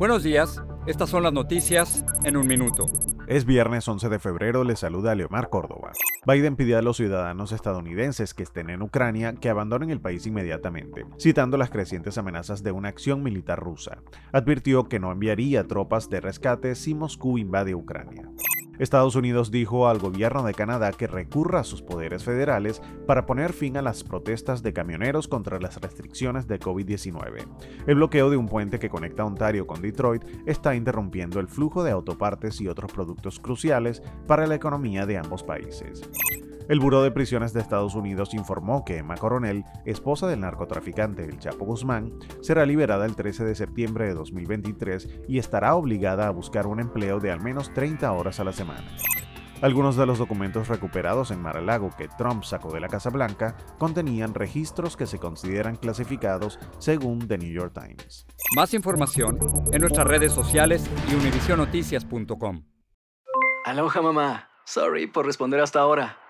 Buenos días, estas son las noticias en un minuto. Es viernes 11 de febrero, le saluda Leomar Córdoba. Biden pidió a los ciudadanos estadounidenses que estén en Ucrania que abandonen el país inmediatamente, citando las crecientes amenazas de una acción militar rusa. Advirtió que no enviaría tropas de rescate si Moscú invade Ucrania. Estados Unidos dijo al gobierno de Canadá que recurra a sus poderes federales para poner fin a las protestas de camioneros contra las restricciones de COVID-19. El bloqueo de un puente que conecta Ontario con Detroit está interrumpiendo el flujo de autopartes y otros productos cruciales para la economía de ambos países. El Buró de Prisiones de Estados Unidos informó que Emma Coronel, esposa del narcotraficante El Chapo Guzmán, será liberada el 13 de septiembre de 2023 y estará obligada a buscar un empleo de al menos 30 horas a la semana. Algunos de los documentos recuperados en Mar-a-Lago que Trump sacó de la Casa Blanca contenían registros que se consideran clasificados según The New York Times. Más información en nuestras redes sociales y univisionoticias.com. Aloha mamá. Sorry por responder hasta ahora.